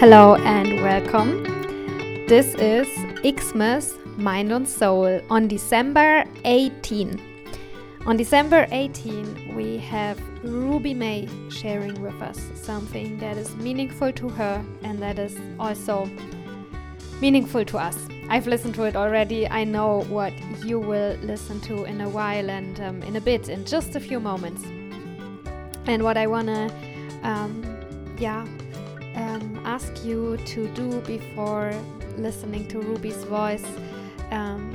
Hello and welcome. This is Xmas Mind and Soul on December 18. On December 18, we have Ruby May sharing with us something that is meaningful to her and that is also meaningful to us. I've listened to it already. I know what you will listen to in a while and um, in a bit, in just a few moments. And what I want to, um, yeah, um, ask you to do before listening to Ruby's voice um,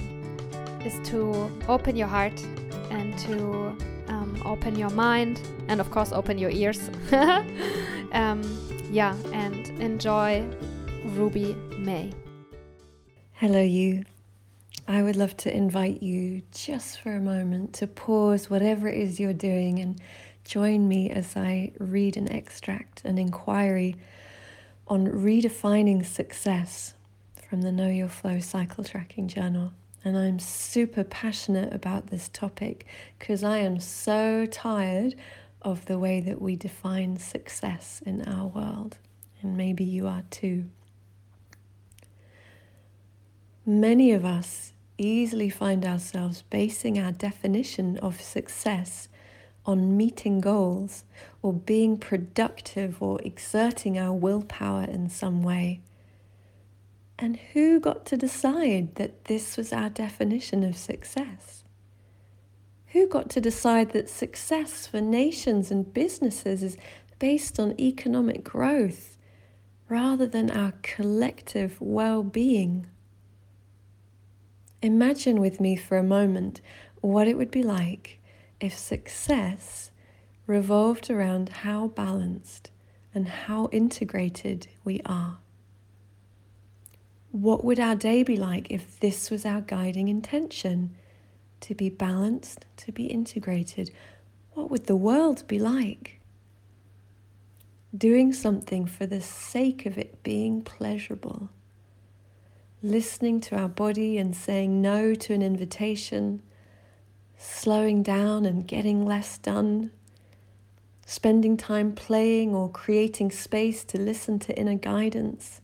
is to open your heart and to um, open your mind and, of course, open your ears. Um, yeah, and enjoy Ruby May. Hello, you. I would love to invite you just for a moment to pause whatever it is you're doing and join me as I read an extract, an inquiry on redefining success from the Know Your Flow cycle tracking journal. And I'm super passionate about this topic because I am so tired of the way that we define success in our world. And maybe you are too. Many of us easily find ourselves basing our definition of success on meeting goals or being productive or exerting our willpower in some way. And who got to decide that this was our definition of success? Who got to decide that success for nations and businesses is based on economic growth rather than our collective well being? Imagine with me for a moment what it would be like if success revolved around how balanced and how integrated we are. What would our day be like if this was our guiding intention? To be balanced, to be integrated. What would the world be like? Doing something for the sake of it being pleasurable. Listening to our body and saying no to an invitation. Slowing down and getting less done. Spending time playing or creating space to listen to inner guidance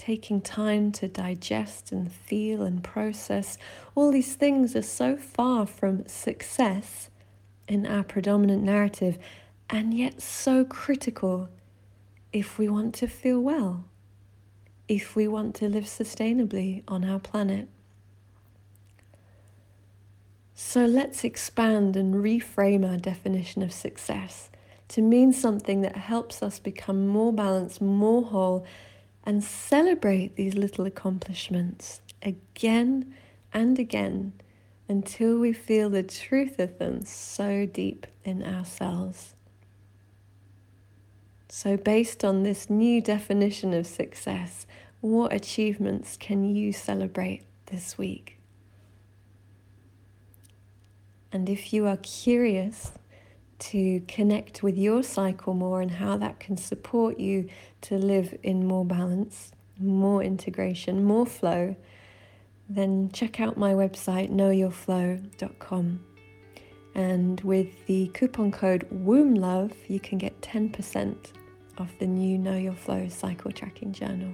taking time to digest and feel and process, all these things are so far from success in our predominant narrative, and yet so critical if we want to feel well, if we want to live sustainably on our planet. So let's expand and reframe our definition of success to mean something that helps us become more balanced, more whole, and celebrate these little accomplishments again and again until we feel the truth of them so deep in ourselves. So, based on this new definition of success, what achievements can you celebrate this week? And if you are curious to connect with your cycle more and how that can support you to live in more balance, more integration, more flow, then check out my website knowyourflow.com. And with the coupon code WOMBLOVE, you can get 10% off the new Know Your Flow cycle tracking journal.